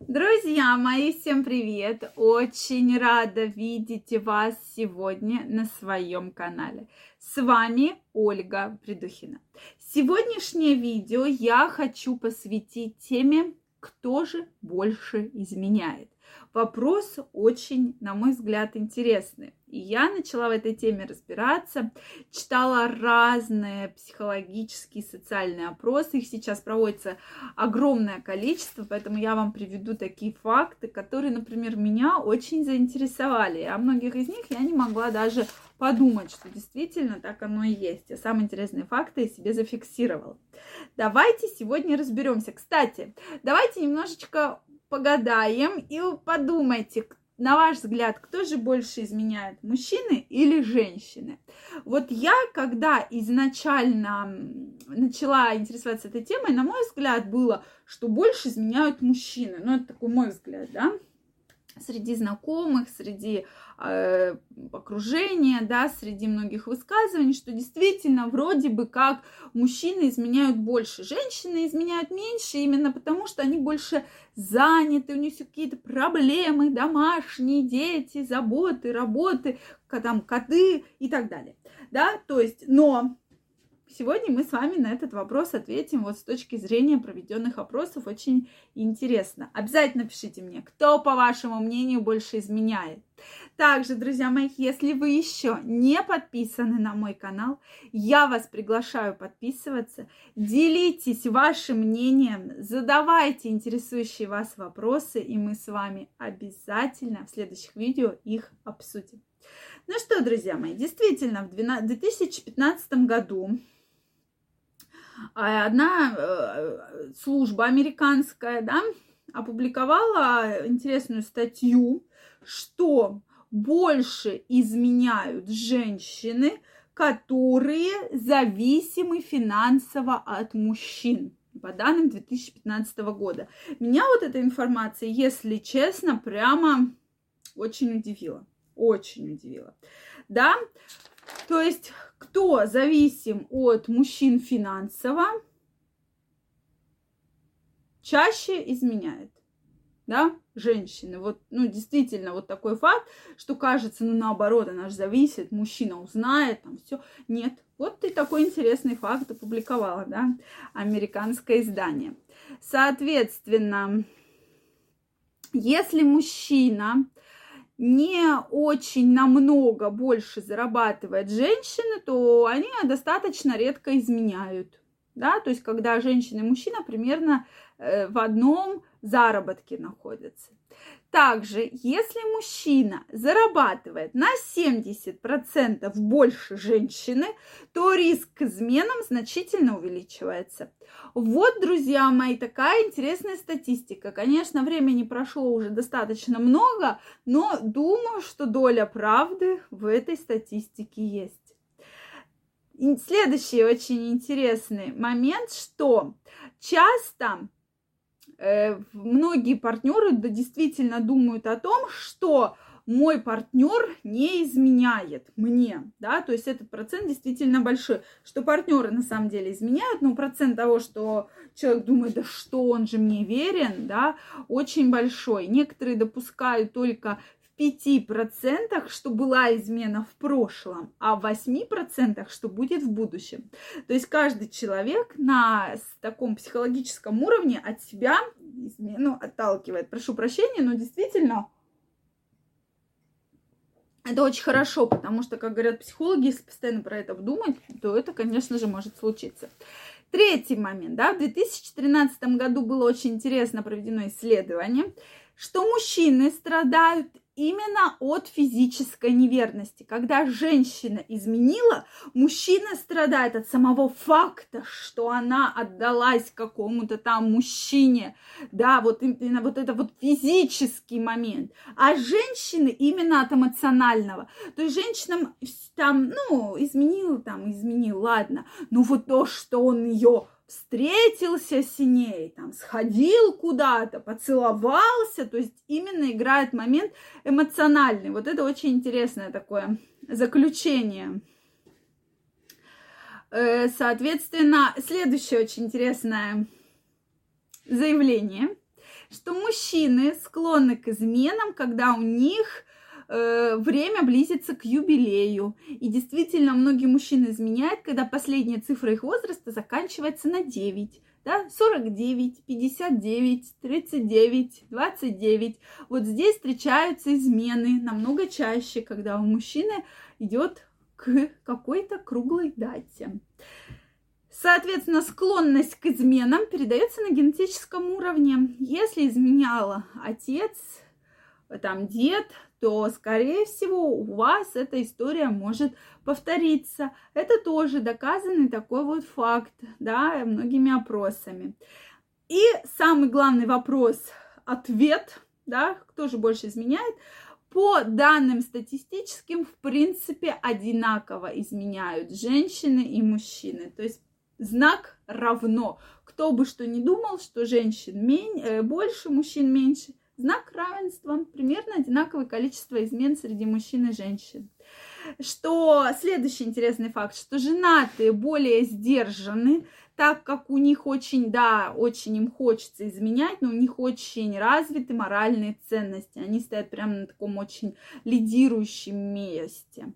Друзья мои, всем привет! Очень рада видеть вас сегодня на своем канале. С вами Ольга Придухина. Сегодняшнее видео я хочу посвятить теме «Кто же больше изменяет?». Вопрос очень, на мой взгляд, интересный. И я начала в этой теме разбираться, читала разные психологические, социальные опросы. Их сейчас проводится огромное количество, поэтому я вам приведу такие факты, которые, например, меня очень заинтересовали. О многих из них я не могла даже подумать, что действительно так оно и есть. Я самые интересные факты я себе зафиксировала. Давайте сегодня разберемся. Кстати, давайте немножечко погадаем и подумайте, на ваш взгляд, кто же больше изменяет, мужчины или женщины? Вот я, когда изначально начала интересоваться этой темой, на мой взгляд, было, что больше изменяют мужчины. Ну, это такой мой взгляд, да? Среди знакомых, среди э, окружения, да, среди многих высказываний, что действительно вроде бы как мужчины изменяют больше, женщины изменяют меньше, именно потому что они больше заняты, у них какие-то проблемы, домашние, дети, заботы, работы, там коты и так далее, да, то есть, но Сегодня мы с вами на этот вопрос ответим вот с точки зрения проведенных опросов. Очень интересно. Обязательно пишите мне, кто, по вашему мнению, больше изменяет. Также, друзья мои, если вы еще не подписаны на мой канал, я вас приглашаю подписываться. Делитесь вашим мнением, задавайте интересующие вас вопросы, и мы с вами обязательно в следующих видео их обсудим. Ну что, друзья мои, действительно, в 2015 году одна э, служба американская, да, опубликовала интересную статью, что больше изменяют женщины, которые зависимы финансово от мужчин по данным 2015 года. Меня вот эта информация, если честно, прямо очень удивила. Очень удивила. Да, то есть кто зависим от мужчин финансово, чаще изменяет. Да, женщины. Вот, ну, действительно, вот такой факт, что кажется, ну, наоборот, она же зависит, мужчина узнает, там все. Нет, вот ты такой интересный факт опубликовала, да, американское издание. Соответственно, если мужчина не очень намного больше зарабатывает женщины, то они достаточно редко изменяют. Да? То есть, когда женщина и мужчина примерно э, в одном заработке находятся. Также, если мужчина зарабатывает на 70% больше женщины, то риск к изменам значительно увеличивается. Вот, друзья мои, такая интересная статистика. Конечно, времени прошло уже достаточно много, но думаю, что доля правды в этой статистике есть. следующий очень интересный момент, что часто многие партнеры действительно думают о том, что мой партнер не изменяет мне, да, то есть этот процент действительно большой, что партнеры на самом деле изменяют, но процент того, что человек думает, да что он же мне верен, да, очень большой. Некоторые допускают только 5%, что была измена в прошлом, а в 8%, что будет в будущем. То есть каждый человек на таком психологическом уровне от себя измену отталкивает. Прошу прощения, но действительно это очень хорошо, потому что, как говорят психологи, если постоянно про это думать, то это, конечно же, может случиться. Третий момент, да, в 2013 году было очень интересно проведено исследование, что мужчины страдают именно от физической неверности. Когда женщина изменила, мужчина страдает от самого факта, что она отдалась какому-то там мужчине. Да, вот именно вот это вот физический момент. А женщины именно от эмоционального. То есть женщинам там, ну, изменил, там, изменил, ладно. Но вот то, что он ее встретился с ней, там, сходил куда-то, поцеловался, то есть именно играет момент эмоциональный. Вот это очень интересное такое заключение. Э, соответственно, следующее очень интересное заявление. что мужчины склонны к изменам, когда у них э, время близится к юбилею. И действительно, многие мужчины изменяют, когда последняя цифра их возраста заканчивается на 9 да, 49, 59, 39, 29. Вот здесь встречаются измены намного чаще, когда у мужчины идет к какой-то круглой дате. Соответственно, склонность к изменам передается на генетическом уровне. Если изменяла отец, там дед, то, скорее всего, у вас эта история может повториться. Это тоже доказанный такой вот факт, да, многими опросами. И самый главный вопрос, ответ, да, кто же больше изменяет, по данным статистическим, в принципе, одинаково изменяют женщины и мужчины. То есть знак равно. Кто бы что ни думал, что женщин мень, э, больше, мужчин меньше – Знак равенства. Примерно одинаковое количество измен среди мужчин и женщин. Что следующий интересный факт, что женатые более сдержаны, так как у них очень, да, очень им хочется изменять, но у них очень развиты моральные ценности. Они стоят прямо на таком очень лидирующем месте.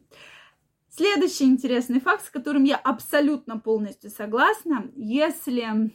Следующий интересный факт, с которым я абсолютно полностью согласна, если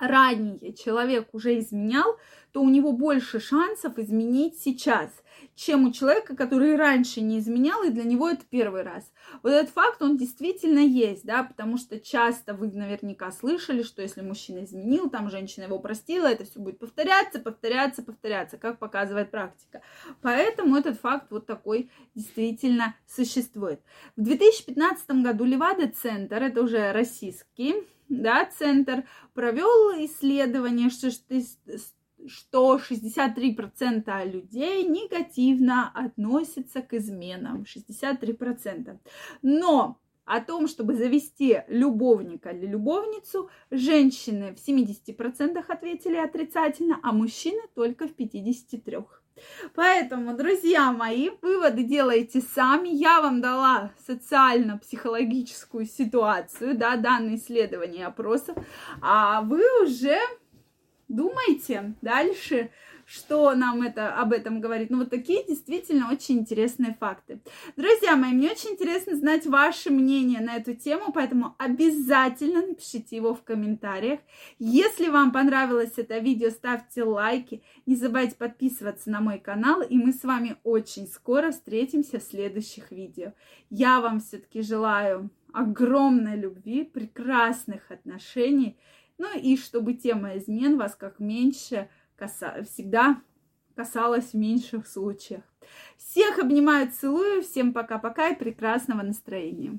ранее человек уже изменял, то у него больше шансов изменить сейчас, чем у человека, который раньше не изменял, и для него это первый раз. Вот этот факт, он действительно есть, да, потому что часто вы наверняка слышали, что если мужчина изменил, там женщина его простила, это все будет повторяться, повторяться, повторяться, как показывает практика. Поэтому этот факт вот такой действительно существует. В 2015 году Левада-центр, это уже российский, да, центр провел исследование, что, что 63% людей негативно относятся к изменам. 63%. Но о том, чтобы завести любовника или любовницу, женщины в 70% ответили отрицательно, а мужчины только в 53%. Поэтому, друзья мои, выводы делайте сами. Я вам дала социально-психологическую ситуацию, да, данные исследования опросов, а вы уже думайте дальше, что нам это, об этом говорит. Ну, вот такие действительно очень интересные факты. Друзья мои, мне очень интересно знать ваше мнение на эту тему, поэтому обязательно напишите его в комментариях. Если вам понравилось это видео, ставьте лайки. Не забывайте подписываться на мой канал, и мы с вами очень скоро встретимся в следующих видео. Я вам все-таки желаю огромной любви, прекрасных отношений, ну и чтобы тема измен вас как меньше каса... всегда касалась в меньших случаях. Всех обнимаю, целую, всем пока-пока и прекрасного настроения.